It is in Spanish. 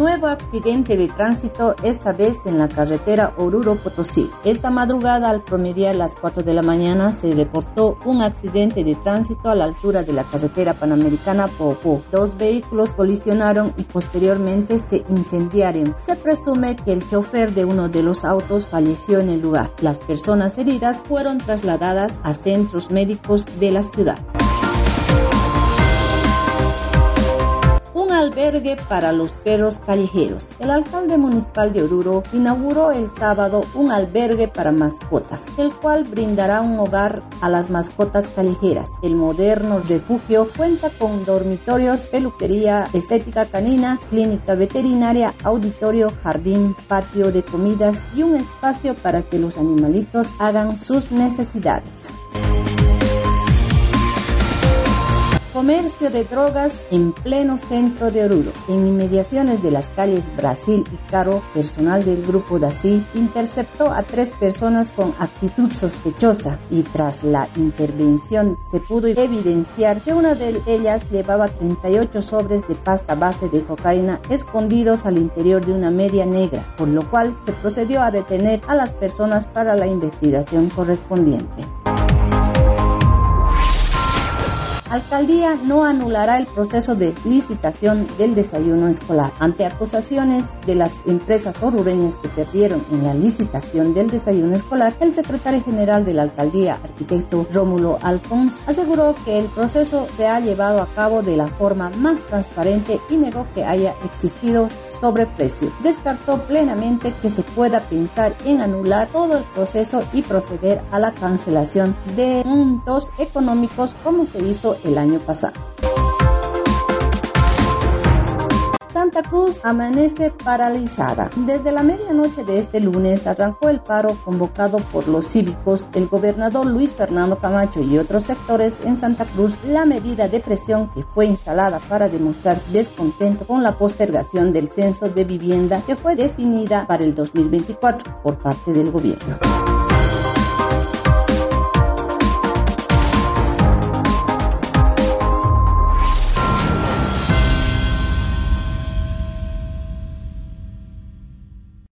Nuevo accidente de tránsito, esta vez en la carretera Oruro-Potosí. Esta madrugada, al promediar las 4 de la mañana, se reportó un accidente de tránsito a la altura de la carretera panamericana Popó. Dos vehículos colisionaron y posteriormente se incendiaron. Se presume que el chofer de uno de los autos falleció en el lugar. Las personas heridas fueron trasladadas a centros médicos de la ciudad. Albergue para los perros callejeros. El alcalde municipal de Oruro inauguró el sábado un albergue para mascotas, el cual brindará un hogar a las mascotas callejeras. El moderno refugio cuenta con dormitorios, peluquería, estética canina, clínica veterinaria, auditorio, jardín, patio de comidas y un espacio para que los animalitos hagan sus necesidades. Comercio de drogas en pleno centro de Oruro. En inmediaciones de las calles Brasil y Caro, personal del grupo DACI interceptó a tres personas con actitud sospechosa y tras la intervención se pudo evidenciar que una de ellas llevaba 38 sobres de pasta base de cocaína escondidos al interior de una media negra, por lo cual se procedió a detener a las personas para la investigación correspondiente. Alcaldía no anulará el proceso de licitación del desayuno escolar. Ante acusaciones de las empresas orureñas que perdieron en la licitación del desayuno escolar, el secretario general de la alcaldía, arquitecto Rómulo Alfons, aseguró que el proceso se ha llevado a cabo de la forma más transparente y negó que haya existido sobreprecio. Descartó plenamente que se pueda pensar en anular todo el proceso y proceder a la cancelación de puntos económicos como se hizo el año pasado. Santa Cruz amanece paralizada. Desde la medianoche de este lunes arrancó el paro convocado por los cívicos, el gobernador Luis Fernando Camacho y otros sectores en Santa Cruz, la medida de presión que fue instalada para demostrar descontento con la postergación del censo de vivienda que fue definida para el 2024 por parte del gobierno.